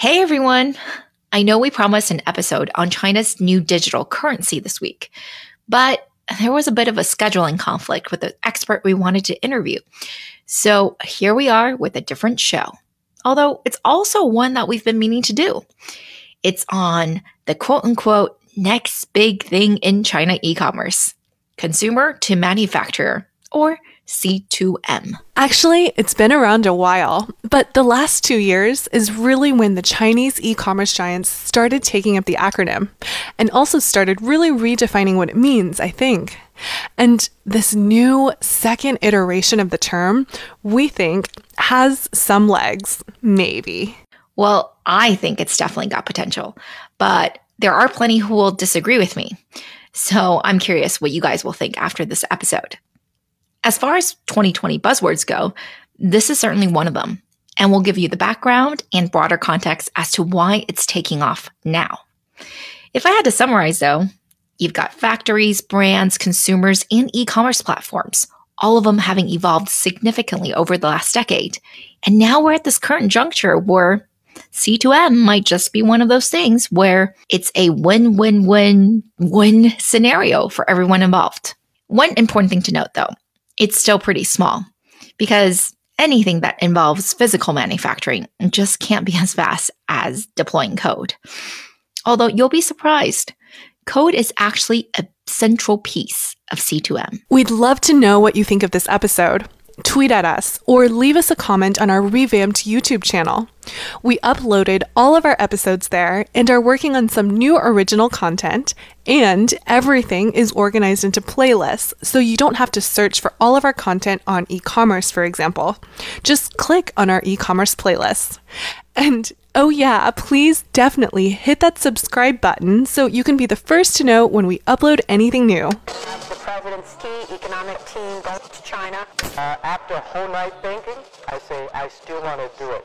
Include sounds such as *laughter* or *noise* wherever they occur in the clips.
Hey everyone! I know we promised an episode on China's new digital currency this week, but there was a bit of a scheduling conflict with the expert we wanted to interview. So here we are with a different show. Although it's also one that we've been meaning to do. It's on the quote unquote next big thing in China e commerce consumer to manufacturer, or C2M. Actually, it's been around a while, but the last two years is really when the Chinese e commerce giants started taking up the acronym and also started really redefining what it means, I think. And this new second iteration of the term, we think, has some legs, maybe. Well, I think it's definitely got potential, but there are plenty who will disagree with me. So I'm curious what you guys will think after this episode. As far as 2020 buzzwords go, this is certainly one of them, and we'll give you the background and broader context as to why it's taking off now. If I had to summarize though, you've got factories, brands, consumers, and e commerce platforms, all of them having evolved significantly over the last decade. And now we're at this current juncture where C2M might just be one of those things where it's a win win win win scenario for everyone involved. One important thing to note though it's still pretty small because anything that involves physical manufacturing just can't be as fast as deploying code. Although you'll be surprised, code is actually a central piece of C2M. We'd love to know what you think of this episode tweet at us, or leave us a comment on our revamped YouTube channel. We uploaded all of our episodes there and are working on some new original content, and everything is organized into playlists, so you don't have to search for all of our content on e commerce, for example. Just click on our e commerce playlist. And oh, yeah, please definitely hit that subscribe button so you can be the first to know when we upload anything new president's key economic team going to China. Uh, after a whole night thinking, I say I still want to do it.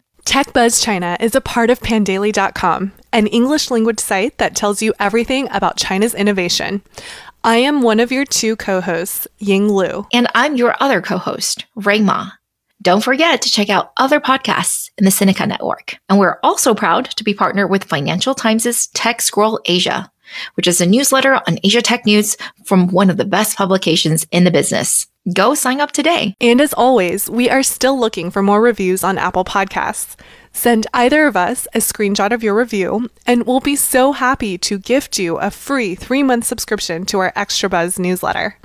TechBuzz China is a part of Pandaily.com, an English language site that tells you everything about China's innovation. I am one of your two co hosts, Ying Lu. And I'm your other co host, Rui Ma. Don't forget to check out other podcasts in the Sinica Network. And we're also proud to be partnered with Financial Times' Tech Scroll Asia, which is a newsletter on Asia tech news from one of the best publications in the business. Go sign up today. And as always, we are still looking for more reviews on Apple Podcasts. Send either of us a screenshot of your review, and we'll be so happy to gift you a free three month subscription to our Extra Buzz newsletter.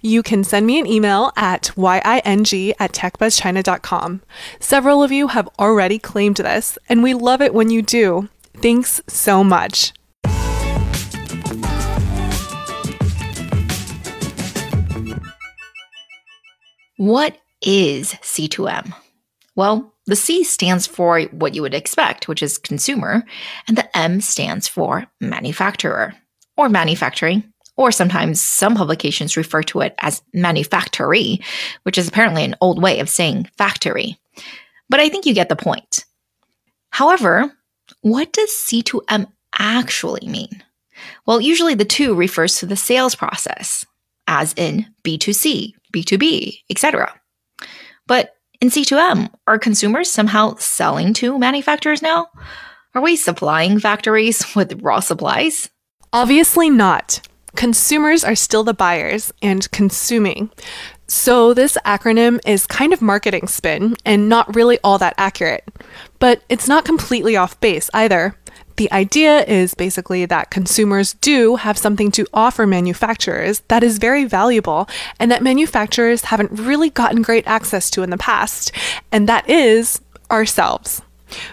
You can send me an email at ying at techbuzzchina.com. Several of you have already claimed this, and we love it when you do. Thanks so much. What is C2M? Well, the C stands for what you would expect, which is consumer, and the M stands for manufacturer or manufacturing, or sometimes some publications refer to it as manufactory, which is apparently an old way of saying factory. But I think you get the point. However, what does C2M actually mean? Well, usually the two refers to the sales process, as in B2C, B2B, etc. But in C2M, are consumers somehow selling to manufacturers now? Are we supplying factories *laughs* with raw supplies? Obviously not. Consumers are still the buyers and consuming. So, this acronym is kind of marketing spin and not really all that accurate. But it's not completely off base either. The idea is basically that consumers do have something to offer manufacturers that is very valuable and that manufacturers haven't really gotten great access to in the past, and that is ourselves.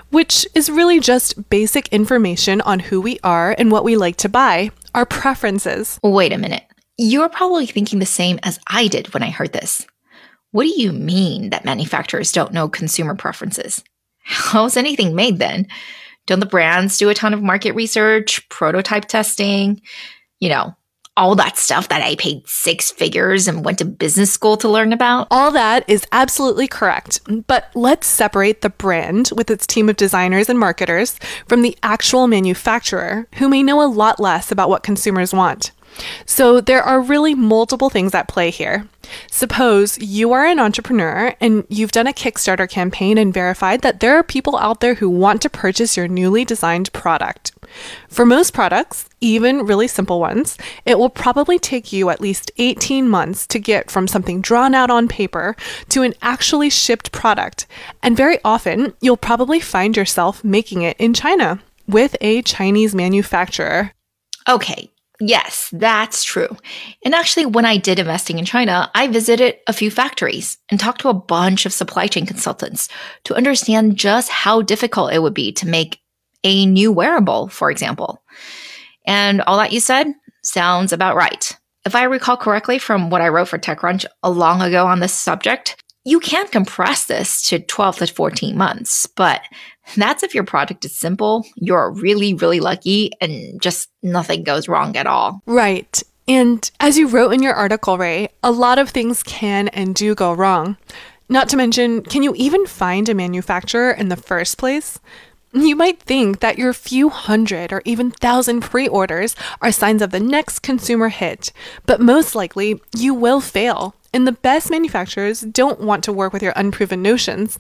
which is really just basic information on who we are and what we like to buy, our preferences. Wait a minute. You're probably thinking the same as I did when I heard this. What do you mean that manufacturers don't know consumer preferences? How's anything made then? Don't the brands do a ton of market research, prototype testing, you know, all that stuff that I paid six figures and went to business school to learn about? All that is absolutely correct. But let's separate the brand with its team of designers and marketers from the actual manufacturer, who may know a lot less about what consumers want. So there are really multiple things at play here. Suppose you are an entrepreneur and you've done a Kickstarter campaign and verified that there are people out there who want to purchase your newly designed product. For most products, even really simple ones, it will probably take you at least 18 months to get from something drawn out on paper to an actually shipped product. And very often, you'll probably find yourself making it in China with a Chinese manufacturer. Okay, Yes, that's true. And actually, when I did investing in China, I visited a few factories and talked to a bunch of supply chain consultants to understand just how difficult it would be to make a new wearable, for example. And all that you said sounds about right. If I recall correctly from what I wrote for TechCrunch a long ago on this subject, you can compress this to 12 to 14 months, but that's if your project is simple, you're really, really lucky, and just nothing goes wrong at all. Right. And as you wrote in your article, Rui, a lot of things can and do go wrong. Not to mention, can you even find a manufacturer in the first place? You might think that your few hundred or even thousand pre orders are signs of the next consumer hit, but most likely you will fail and the best manufacturers don't want to work with your unproven notions.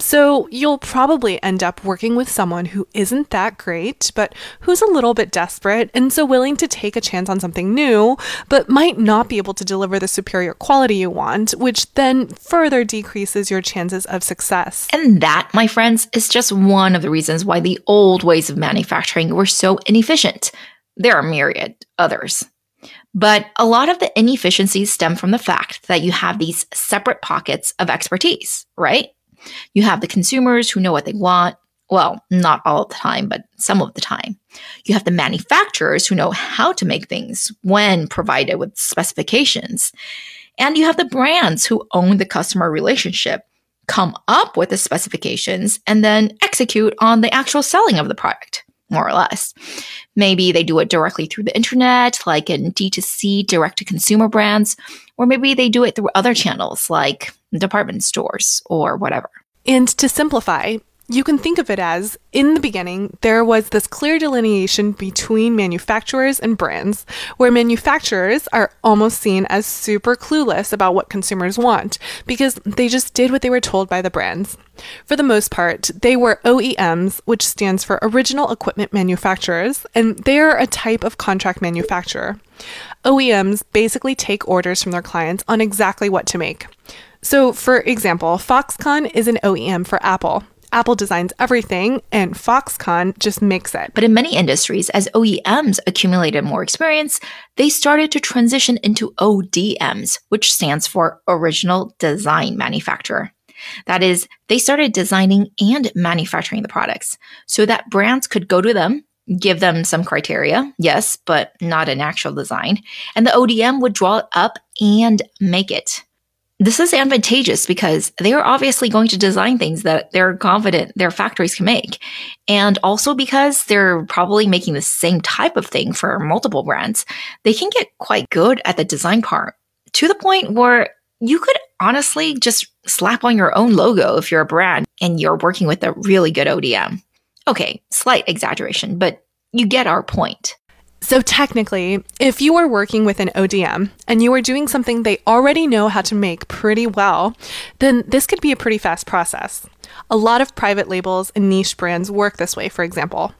So you'll probably end up working with someone who isn't that great, but who's a little bit desperate and so willing to take a chance on something new, but might not be able to deliver the superior quality you want, which then further decreases your chances of success. And that, my friends, is just one of the reasons why the old ways of manufacturing were so inefficient. There are myriad others. But a lot of the inefficiencies stem from the fact that you have these separate pockets of expertise, right? You have the consumers who know what they want. Well, not all the time, but some of the time. You have the manufacturers who know how to make things when provided with specifications. And you have the brands who own the customer relationship, come up with the specifications, and then execute on the actual selling of the product more or less. Maybe they do it directly through the internet, like in D2C, direct to consumer brands, or maybe they do it through other channels like department stores or whatever. And to simplify, you can think of it as in the beginning, there was this clear delineation between manufacturers and brands, where manufacturers are almost seen as super clueless about what consumers want because they just did what they were told by the brands. For the most part, they were OEMs, which stands for Original Equipment Manufacturers, and they are a type of contract manufacturer. OEMs basically take orders from their clients on exactly what to make. So, for example, Foxconn is an OEM for Apple. Apple designs everything and Foxconn just makes it. But in many industries, as OEMs accumulated more experience, they started to transition into ODMs, which stands for Original Design Manufacturer. That is, they started designing and manufacturing the products so that brands could go to them, give them some criteria, yes, but not an actual design, and the ODM would draw it up and make it. This is advantageous because they are obviously going to design things that they're confident their factories can make. And also because they're probably making the same type of thing for multiple brands, they can get quite good at the design part to the point where you could honestly just slap on your own logo if you're a brand and you're working with a really good ODM. Okay, slight exaggeration, but you get our point. So, technically, if you are working with an ODM and you are doing something they already know how to make pretty well, then this could be a pretty fast process. A lot of private labels and niche brands work this way, for example.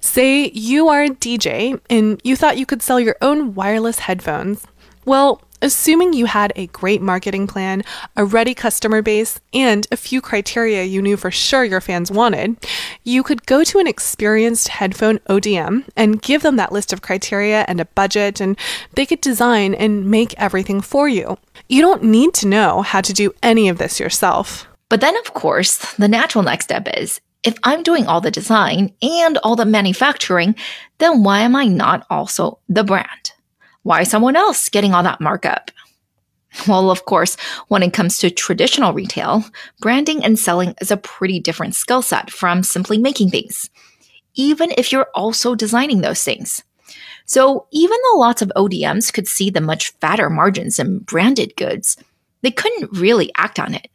Say you are a DJ and you thought you could sell your own wireless headphones. Well, Assuming you had a great marketing plan, a ready customer base, and a few criteria you knew for sure your fans wanted, you could go to an experienced headphone ODM and give them that list of criteria and a budget, and they could design and make everything for you. You don't need to know how to do any of this yourself. But then, of course, the natural next step is if I'm doing all the design and all the manufacturing, then why am I not also the brand? Why someone else getting all that markup? Well, of course, when it comes to traditional retail, branding and selling is a pretty different skill set from simply making things, even if you're also designing those things. So, even though lots of ODMs could see the much fatter margins in branded goods, they couldn't really act on it.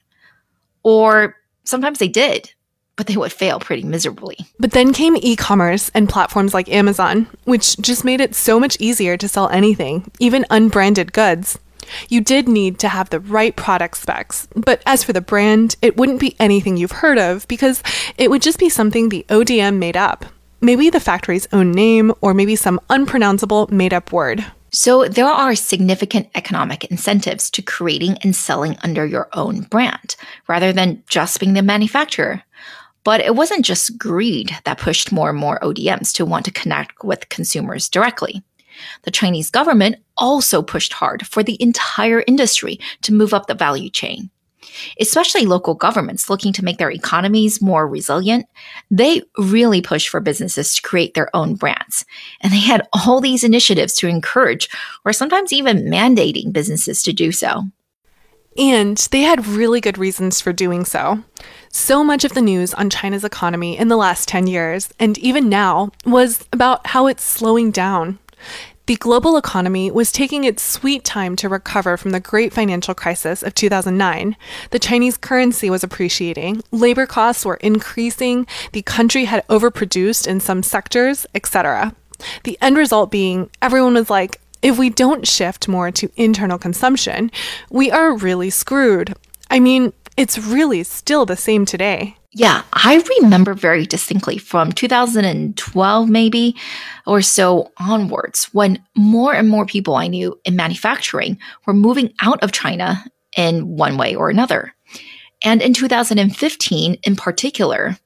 Or sometimes they did, but they would fail pretty miserably. But then came e commerce and platforms like Amazon, which just made it so much easier to sell anything, even unbranded goods. You did need to have the right product specs, but as for the brand, it wouldn't be anything you've heard of because it would just be something the ODM made up. Maybe the factory's own name, or maybe some unpronounceable made up word. So, there are significant economic incentives to creating and selling under your own brand, rather than just being the manufacturer. But it wasn't just greed that pushed more and more ODMs to want to connect with consumers directly. The Chinese government also pushed hard for the entire industry to move up the value chain. Especially local governments looking to make their economies more resilient, they really pushed for businesses to create their own brands. And they had all these initiatives to encourage or sometimes even mandating businesses to do so. And they had really good reasons for doing so. So much of the news on China's economy in the last 10 years, and even now, was about how it's slowing down. The global economy was taking its sweet time to recover from the great financial crisis of 2009. The Chinese currency was appreciating, labor costs were increasing, the country had overproduced in some sectors, etc. The end result being everyone was like, if we don't shift more to internal consumption, we are really screwed. I mean, it's really still the same today. Yeah, I remember very distinctly from 2012, maybe or so onwards, when more and more people I knew in manufacturing were moving out of China in one way or another. And in 2015, in particular,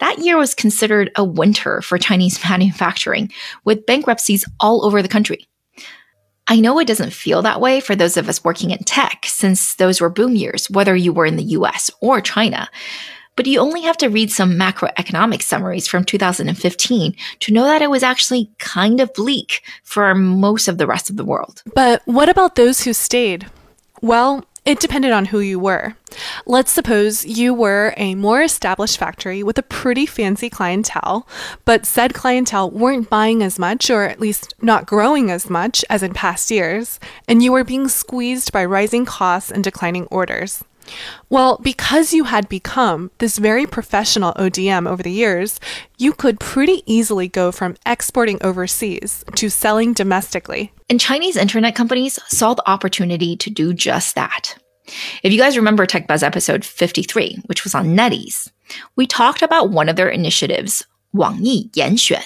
that year was considered a winter for Chinese *laughs* manufacturing, with bankruptcies all over the country. I know it doesn't feel that way for those of us working in tech, since those were boom years, whether you were in the US or China. But you only have to read some macroeconomic summaries from 2015 to know that it was actually kind of bleak for most of the rest of the world. But what about those who stayed? Well, it depended on who you were. Let's suppose you were a more established factory with a pretty fancy clientele, but said clientele weren't buying as much, or at least not growing as much as in past years, and you were being squeezed by rising costs and declining orders. Well, because you had become this very professional ODM over the years, you could pretty easily go from exporting overseas to selling domestically. And Chinese internet companies saw the opportunity to do just that. If you guys remember TechBuzz episode 53, which was on NetEase, we talked about one of their initiatives, Wangyi Yanxuan,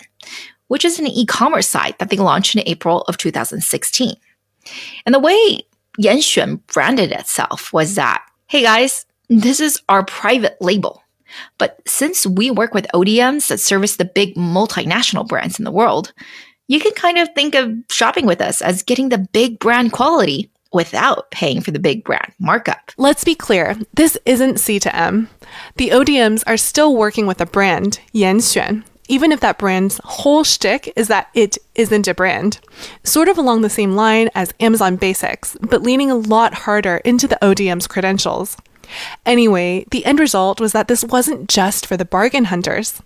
which is an e-commerce site that they launched in April of 2016. And the way Yanxuan branded itself was that hey guys, this is our private label. But since we work with ODMs that service the big multinational brands in the world, you can kind of think of shopping with us as getting the big brand quality without paying for the big brand markup. Let's be clear, this isn't C to M. The ODMs are still working with a brand, Yanxuan, even if that brand's whole shtick is that it isn't a brand. Sort of along the same line as Amazon Basics, but leaning a lot harder into the ODM's credentials. Anyway, the end result was that this wasn't just for the bargain hunters.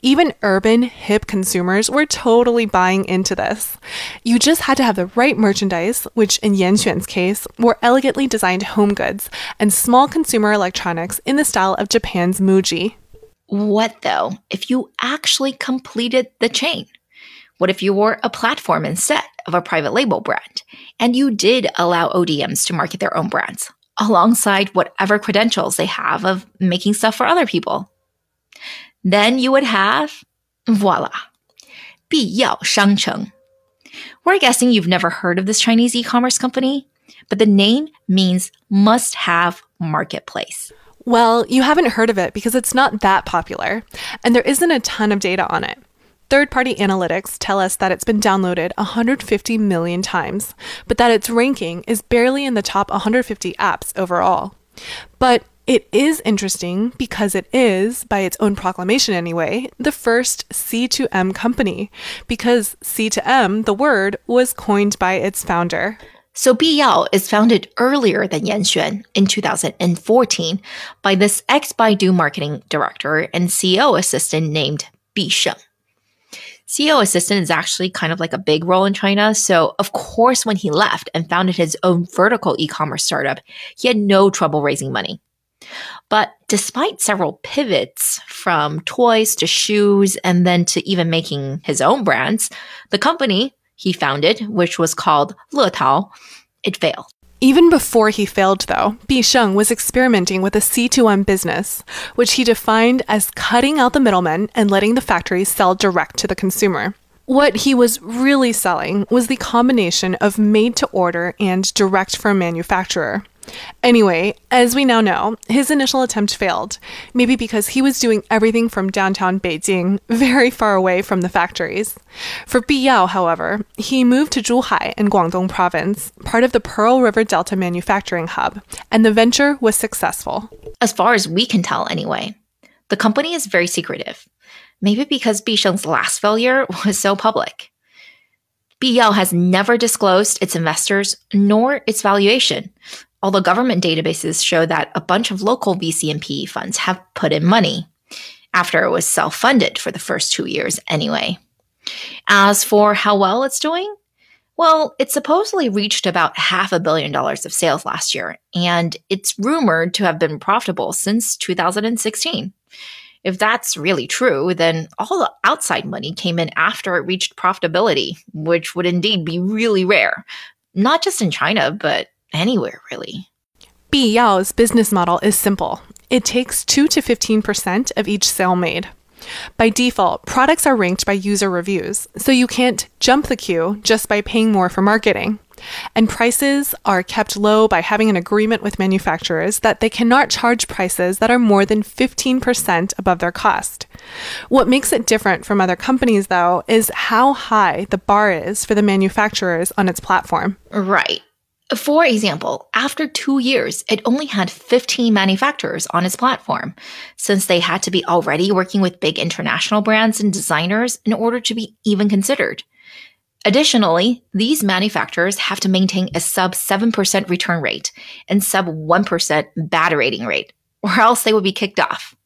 Even urban, hip consumers were totally buying into this. You just had to have the right merchandise, which in Yanxuan's case were elegantly designed home goods and small consumer electronics in the style of Japan's Muji. What though if you actually completed the chain? What if you were a platform instead of a private label brand and you did allow ODMs to market their own brands alongside whatever credentials they have of making stuff for other people? Then you would have, voila, 必要商城. We're guessing you've never heard of this Chinese e commerce company, but the name means must have marketplace. Well, you haven't heard of it because it's not that popular, and there isn't a ton of data on it. Third party analytics tell us that it's been downloaded 150 million times, but that its ranking is barely in the top 150 apps overall. But It is interesting because it is, by its own proclamation anyway, the first C2M company, because C2M, the word, was coined by its founder. So Biyao is founded earlier than Yan Xuan in 2014 by this ex-Baidu marketing director and CEO assistant named Bi Sheng. CEO assistant is actually kind of like a big role in China. So, of course, when he left and founded his own vertical e commerce startup, he had no trouble raising money. But despite several pivots from toys to shoes and then to even making his own brands, the company he founded, which was called Letao, it failed. Even before he failed, though, Bi Sheng was experimenting with a C2M business, which he defined as cutting out the middlemen and letting the factories sell direct to the consumer. What he was really selling was the combination of made to order and direct from manufacturer. Anyway, as we now know, his initial attempt failed, maybe because he was doing everything from downtown Beijing, very far away from the factories. For Biyao, however, he moved to Zhuhai in Guangdong province, part of the Pearl River Delta manufacturing hub, and the venture was successful. As far as we can tell, anyway. The company is very secretive, maybe because Bisheng's last failure *laughs* was so public. Biyao has never disclosed its investors nor its valuation, although government databases show that a bunch of local VC and PE funds have put in money after it was self funded for the first two years anyway. As for how well it's doing, well, it supposedly reached about half a billion dollars of sales last year, and it's rumored to have been profitable since 2016. If that's really true, then all the outside money came in after it reached profitability, which would indeed be really rare, not just in China, but anywhere really. Biyao's business model is simple. It takes 2 to 15% of each sale made. By default, products are ranked by user reviews, so you can't jump the queue just by paying more for marketing. And prices are kept low by having an agreement with manufacturers that they cannot charge prices that are more than 15% above their cost. What makes it different from other companies, though, is how high the bar is for the manufacturers on its platform. Right. For example, after two years, it only had 15 manufacturers on its platform, since they had to be already working with big international brands and designers in order to be even considered. Additionally, these manufacturers have to maintain a sub 7% return rate and sub 1% bad rating rate, or else they would be kicked off.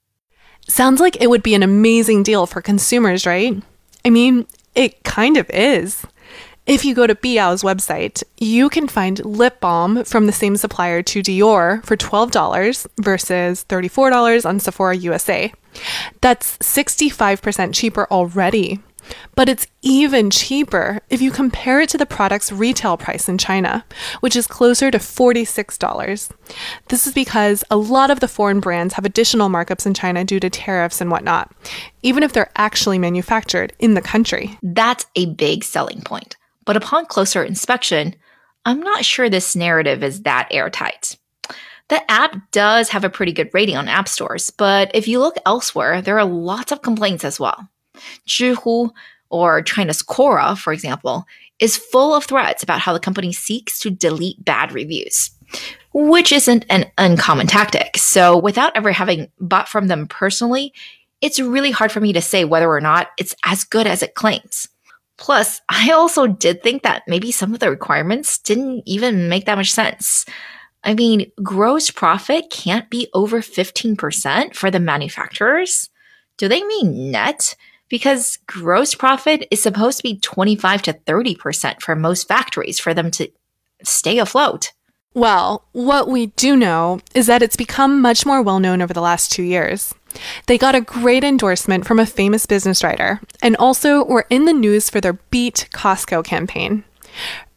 Sounds like it would be an amazing deal for consumers, right? I mean, it kind of is. If you go to Biyao's website, you can find lip balm from the same supplier to Dior for $12 versus $34 on Sephora USA. That's 65% cheaper already. But it's even cheaper if you compare it to the product's retail price in China, which is closer to $46. This is because a lot of the foreign brands have additional markups in China due to tariffs and whatnot, even if they're actually manufactured in the country. That's a big selling point. But upon closer inspection, I'm not sure this narrative is that airtight. The app does have a pretty good rating on app stores, but if you look elsewhere, there are lots of complaints as well. Zhihu, or China's Quora, for example, is full of threats about how the company seeks to delete bad reviews, which isn't an uncommon tactic. So, without ever having bought from them personally, it's really hard for me to say whether or not it's as good as it claims. Plus, *laughs* I also did think that maybe some of the requirements didn't even make that much sense. I mean, gross profit can't be over 15% for the manufacturers. Do they mean net? Because gross profit is supposed to be 25 to 30% for most factories for them to stay afloat. Well, what we do know is that it's become much more well known over the last two years. They got a great endorsement from a famous business writer and also were in the news for their Beat Costco campaign.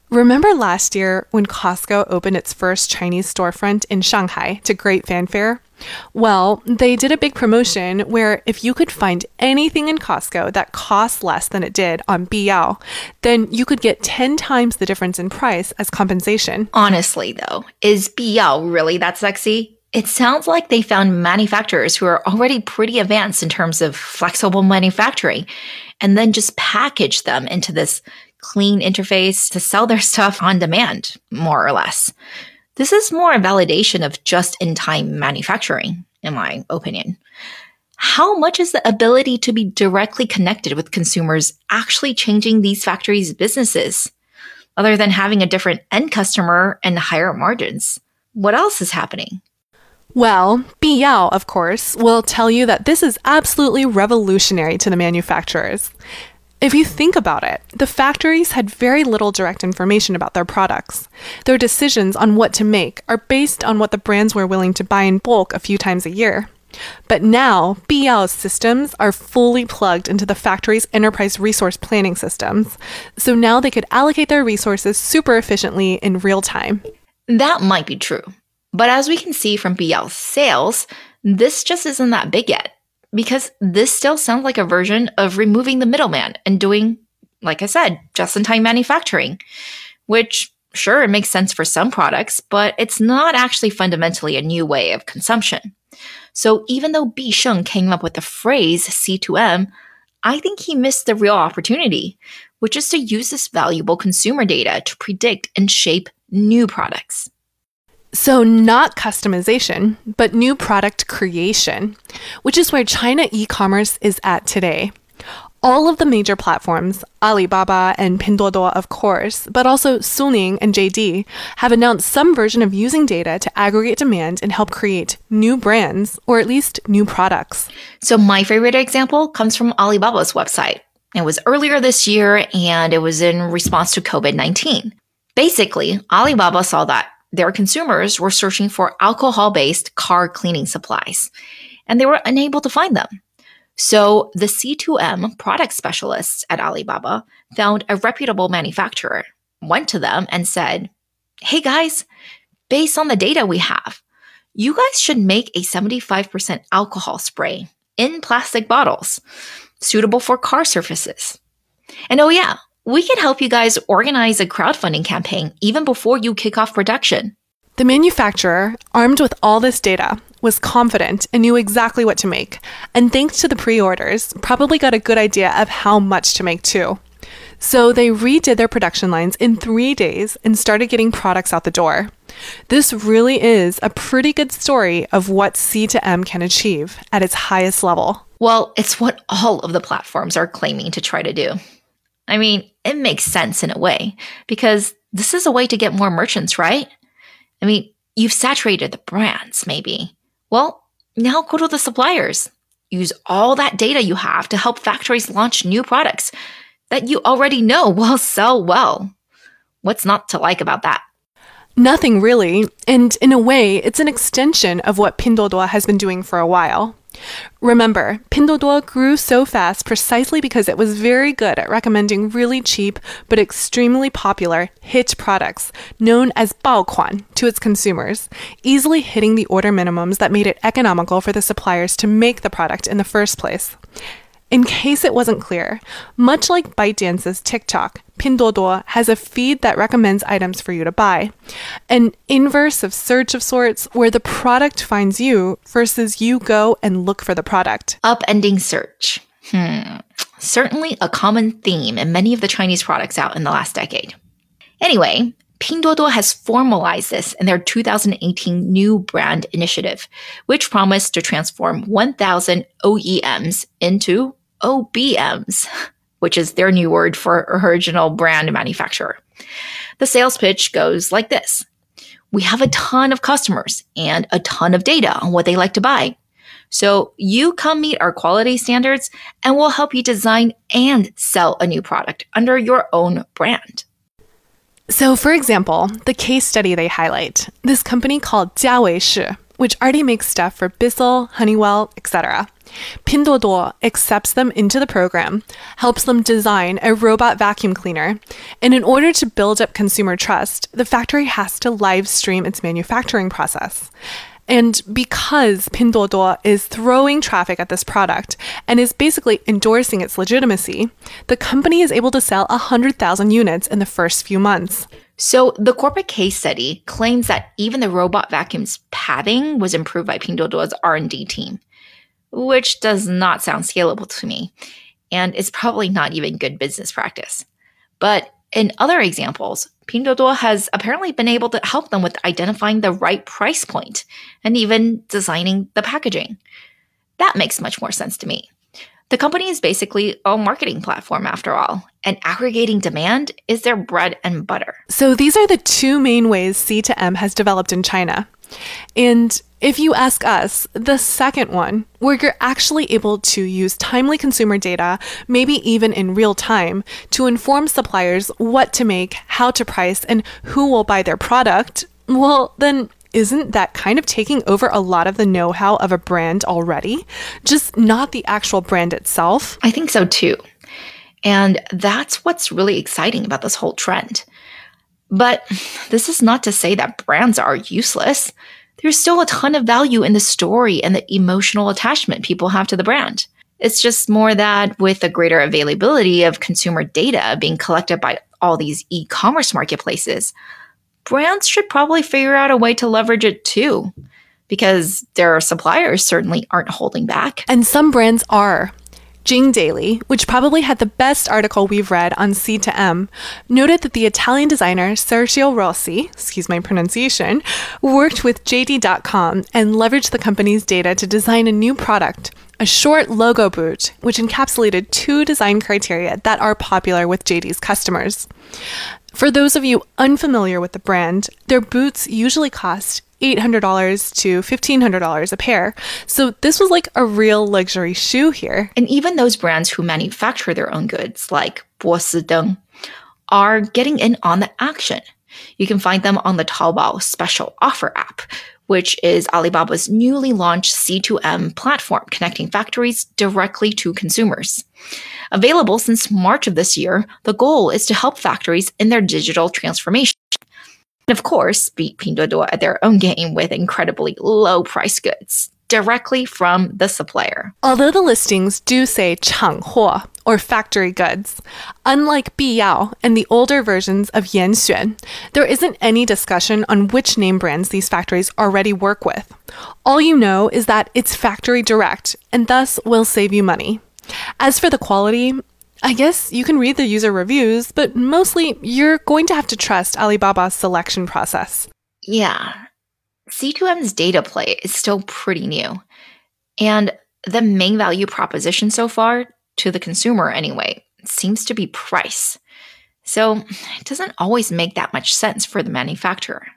Remember last year when Costco opened its first Chinese storefront in Shanghai to great fanfare? Well, they did a big promotion where if you could find anything in Costco that cost less than it did on Biyao, then you could get 10 times the difference in price as compensation. Honestly, though, is Biyao really that sexy? It sounds like they found manufacturers who are already pretty advanced in terms of flexible manufacturing and then just package them into this clean interface to sell their stuff on demand, more or less. This is more a validation of just in time manufacturing, in my opinion. How much is the ability to be directly connected with consumers actually changing these factories' businesses? Other than having a different end customer and higher margins, what else is happening? Well, Bi Yao, of course, will tell you that this is absolutely revolutionary to the manufacturers. If you think about it, the factories had very little direct information about their products. Their decisions on what to make are based on what the brands were willing to buy in bulk a few times a year. But now, Yao's systems are fully plugged into the factory's enterprise resource planning systems. So now they could allocate their resources super efficiently in real time. That might be true. But as we can see from Yao's sales, this just isn't that big yet because this still sounds like a version of removing the middleman and doing, like I said, just in time manufacturing, which sure, it makes sense for some products, but it's not actually fundamentally a new way of consumption. So even though Bi Sheng came up with the phrase C2M, I think he missed the real opportunity, which is to use this valuable consumer data to predict and shape new products. So, not customization, but new product creation, which is where China e commerce is at today. All of the major platforms, Alibaba and Pinduoduo, of course, but also Suning and JD, have announced some version of using data to aggregate demand and help create new brands, or at least new products. So, my favorite example comes from Alibaba's website. It was earlier this year and it was in response to COVID 19. Basically, Alibaba saw that their consumers were searching for alcohol based car cleaning supplies, and they were unable to find them. So the C2M product specialists at Alibaba found a reputable manufacturer, went to them, and said, Hey guys, based on the data we have, you guys should make a 75% alcohol spray in plastic bottles suitable for car surfaces. And oh, yeah, we can help you guys organize a crowdfunding campaign even before you kick off production. The manufacturer, armed with all this data, was confident and knew exactly what to make, and thanks to the pre orders, probably got a good idea of how much to make too. So they redid their production lines in three days and started getting products out the door. This really is a pretty good story of what C to M can achieve at its highest level. Well, it's what all of the platforms are claiming to try to do. I mean, it makes sense in a way because this is a way to get more merchants, right? I mean, you've saturated the brands, maybe. Well, now go to the suppliers. Use all that data you have to help factories launch new products that you already know will *laughs* sell well. What's not to like about that? Nothing really. And in a way, it's an extension of what Pinduoduo has been doing for a while. Remember, Pinduoduo grew so fast precisely because it was very good at recommending really cheap but extremely popular hit products known as baokuan to its consumers, easily hitting the order minimums that made it economical for the suppliers to make the product in the first place. In case it wasn't clear, much like ByteDance's TikTok, Pinduoduo has a feed that recommends items for you to buy. An inverse of search of sorts where the product finds you versus you go and look for the product. Upending search. Hmm. Certainly a common theme in many of the Chinese products out in the last decade. Anyway, Pinduoduo has formalized this in their 2018 new brand initiative, which promised to transform 1,000 OEMs into OBMs, *laughs* which is their new word for original brand manufacturer. The sales pitch goes like this. We have a ton of customers and a ton of data on what they like to buy. So you come meet our quality standards and we'll help you design and sell a new product under your own brand. So, for example, the case study they highlight this company called Jiawei which already makes stuff for Bissell, Honeywell, etc. Pinduoduo accepts them into the program, helps them design a robot vacuum cleaner, and in order to build up consumer trust, the factory has to live stream its manufacturing process. And because Pinduoduo is throwing traffic at this product and is basically endorsing its legitimacy, the company is able to sell 100,000 units in the first few months. So the corporate case study claims that even the robot vacuum's padding was improved by Pinduoduo's R&D team, which does not sound scalable to me, and it's probably not even good business practice. But in other examples, Pinduoduo has apparently been able to help them with identifying the right price point and even designing the packaging. That makes much more sense to me. The company is basically a marketing platform after all, and aggregating demand is their bread and butter. So these are the two main ways C2M has developed in China. And if you ask us, the second one, where you're actually able to use timely consumer data, maybe even in real time, to inform suppliers what to make, how to price, and who will buy their product, well, then isn't that kind of taking over a lot of the know how of a brand already? Just not the actual brand itself? I think so too. And that's what's really exciting about this whole trend. But this is not to say that brands are useless. There's still a ton of value in the story and the emotional attachment people have to the brand. It's just more that with the greater availability of consumer data being collected by all these e commerce marketplaces, brands should probably figure out a way to leverage it too, because their suppliers certainly aren't holding back. And some brands are. Jing Daily, which probably had the best article we've read on C2M, noted that the Italian designer Sergio Rossi, excuse my pronunciation, worked with JD.com and leveraged the company's data to design a new product, a short logo boot, which encapsulated two design criteria that are popular with JD's customers. For those of you unfamiliar with the brand, their boots usually cost $800 to $1,500 a pair. So this was like a real luxury shoe here. And even those brands who manufacture their own goods, like Bosideng, are getting in on the action. You can find them on the Taobao special offer app, which is Alibaba's newly launched C2M platform connecting factories directly to consumers. Available since March of this year, the goal is to help factories in their digital transformation. And of course, beat Pinduoduo at their own game with incredibly low price goods directly from the supplier. Although the listings do say 厂货 or factory goods, unlike Biyao and the older versions of Yanxuan, there isn't any discussion on which name brands these factories already work with. All you know is that it's factory direct and thus will save you money. As for the quality, I guess you can read the user reviews, but mostly you're going to have to trust Alibaba's selection process. Yeah. C2M's data play is still pretty new. And the main value proposition so far, to the consumer anyway, seems to be price. So it doesn't always make that much sense for the manufacturer.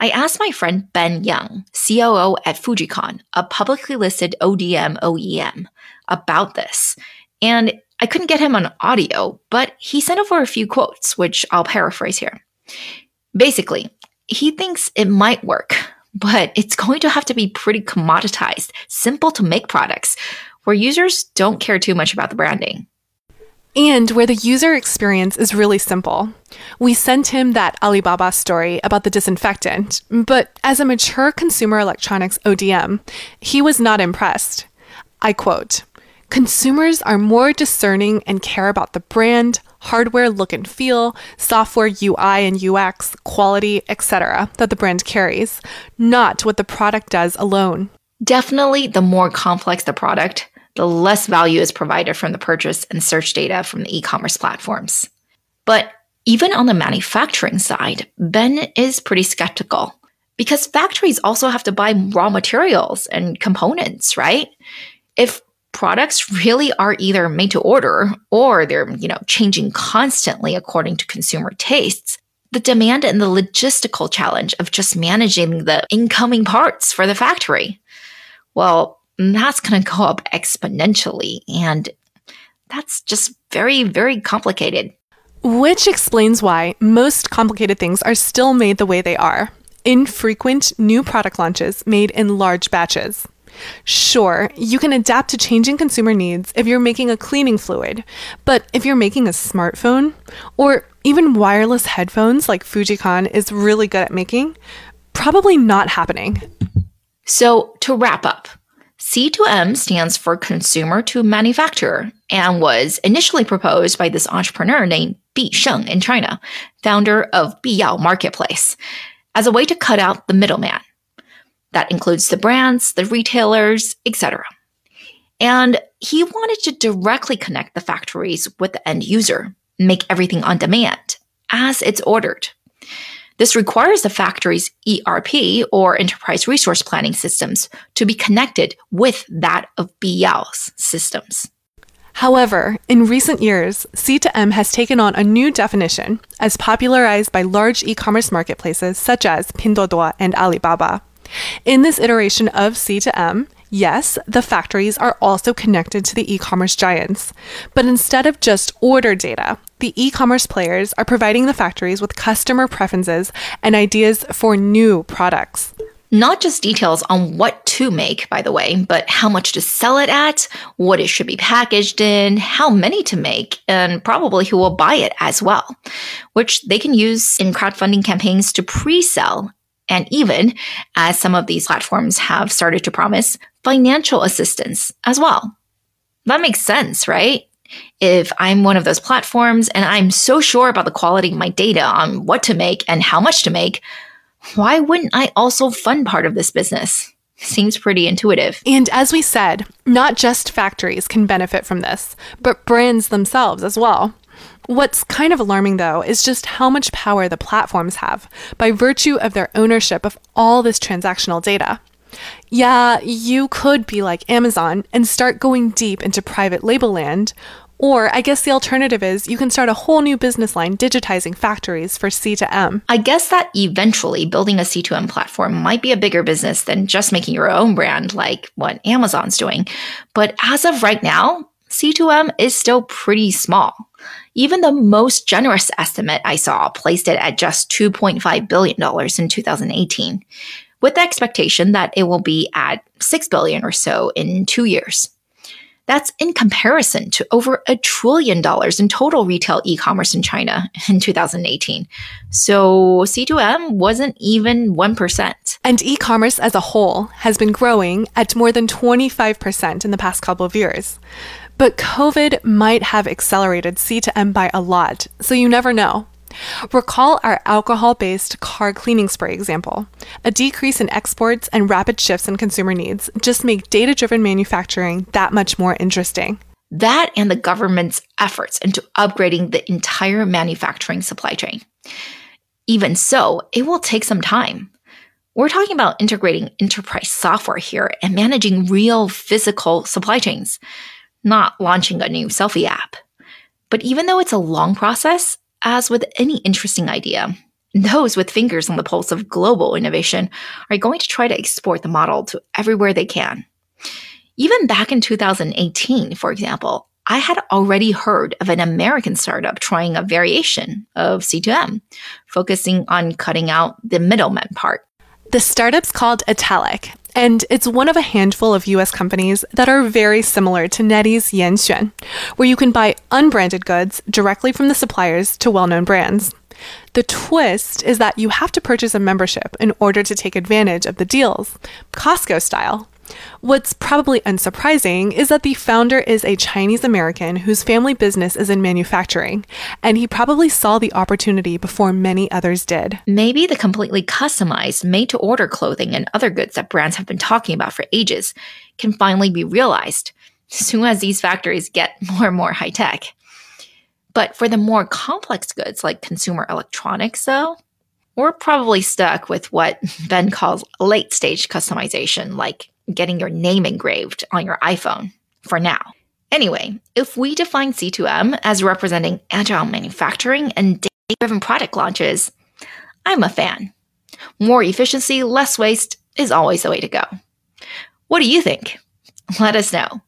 I asked my friend Ben Young, COO at Fujikon, a publicly listed ODM OEM, about this. And I couldn't get him on audio, but he sent over a few quotes, which I'll paraphrase here. Basically, he thinks it might work, but it's going to have to be pretty commoditized, simple to make products where users don't care too much about the branding. And where the user experience is really simple. We sent him that Alibaba story about the disinfectant, but as a mature consumer electronics ODM, he was not impressed. I quote, Consumers are more discerning and care about the brand, hardware look and feel, software UI and UX, quality, etc. that the brand carries, not what the product does alone. Definitely, the more complex the product, the less value is provided from the purchase and search data from the e commerce platforms. But even on the manufacturing side, Ben is pretty skeptical because factories also have to buy raw materials and components, right? If products really are either made to order or they're, you know, changing constantly according to consumer tastes. The demand and the logistical challenge of just managing the incoming parts for the factory. Well, that's going to go up exponentially and that's just very, very complicated. Which explains why most complicated things are still made the way they are infrequent new product launches made in large batches. Sure, you can adapt to changing consumer needs if you're making a cleaning fluid, but if you're making a smartphone or even wireless headphones like Fujikon is really good at making, probably not happening. So, to wrap up, C2M stands for consumer to manufacturer and was initially proposed by this entrepreneur named Bi Sheng in China, founder of Biyao Marketplace, as a way to cut out the middleman that includes the brands, the retailers, etc. And he wanted to directly connect the factories with the end user, make everything on demand as it's ordered. This requires the factory's ERP or enterprise resource planning systems to be connected with that of Biyao's systems. However, in recent years, C2M has taken on a new definition as popularized by large e commerce marketplaces such as Pinduoduo and Alibaba. In this iteration of C2M, Yes, the factories are also connected to the e commerce giants. But instead of just order data, the e commerce players are providing the factories with customer preferences and ideas for new products. Not just details on what to make, by the way, but how much to sell it at, what it should be packaged in, how many to make, and probably who will buy it as well, which they can use in crowdfunding campaigns to pre sell and even, as some of these platforms have started to promise, financial assistance as well. That makes sense, right? If I'm one of those platforms and I'm so sure about the quality of my data on what to make and how much to make, why wouldn't I also fund part of this business? Seems pretty intuitive. And as we said, not just factories can benefit from this, but brands themselves as well. What's kind of alarming, though, is just how much power the platforms have by virtue of their ownership of all this transactional data. Yeah, you could be like Amazon and start going deep into private label land, or I guess the alternative is you can start a whole new business line digitizing factories for C2M. I guess that eventually building a C2M platform might be a bigger business than just making your own brand like what Amazon's doing. But as of right now, C2M is still pretty small. Even the most generous estimate I saw placed it at just $2.5 billion in 2018, with the expectation that it will be at 6 billion or so in two years. That's in comparison to over a trillion dollars in total retail e commerce in China in 2018. So C2M wasn't even 1%. And e commerce as a whole has been growing at more than 25% in the past couple of years. But COVID might have accelerated C2M by a lot, so you never know. Recall our alcohol based car cleaning spray example. A decrease in exports and rapid shifts in consumer needs just make data driven manufacturing that much more interesting. That and the government's efforts into upgrading the entire manufacturing supply chain. Even so, it will take some time. We're talking about integrating enterprise software here and managing real physical supply chains not launching a new selfie app. But even though it's a long process, as with any interesting idea, those with fingers on the pulse of global innovation are going to try to export the model to everywhere they can. Even back in 2018, for example, I had already heard of an American startup trying a variation of C2M, focusing on cutting out the middleman part. The startup's called Italic, and it's one of a handful of US companies that are very similar to NetEase Yanxuan, where you can buy unbranded goods directly from the suppliers to well known brands. The twist is that you have to purchase a membership in order to take advantage of the deals, Costco style. What's probably unsurprising is that the founder is a Chinese American whose family business is in manufacturing, and he probably saw the opportunity before many others did. Maybe the completely customized, made to order clothing and other goods that brands have been talking about for ages can finally be realized as *laughs* soon as these factories get *laughs* more and more high tech. But for the more complex goods like consumer electronics, though, we're probably stuck with what *laughs* Ben calls late stage customization, like getting your name engraved on your iPhone for now. Anyway, if we define C2M as representing agile manufacturing and data driven product launches, I'm a fan. More efficiency, less waste is always the way to go. What do you think? Let us know.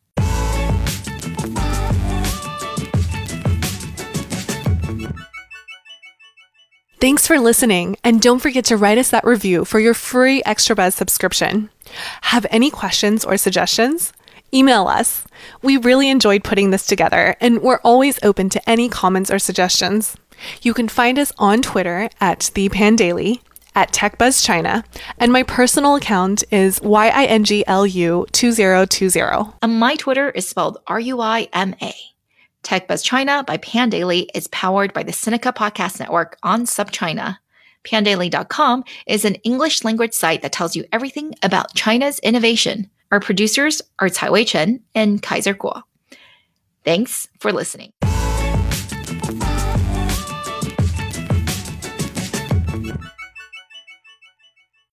Thanks for listening, and don't forget to write us that review for your free Extra Buzz subscription. Have any questions or suggestions? Email us. We really enjoyed putting this together, and we're always open to any comments or suggestions. You can find us on Twitter at the Pandaily, at TechBuzzChina, and my personal account is YINGLU2020. And my Twitter is spelled R U I M A. TechBuzz China by Pandaily is powered by the Sinica Podcast Network on SupChina. Pandaily.com is an English language site that tells you everything about China's innovation. Our producers are Wei Chen and Kaiser Kuo. Thanks for listening.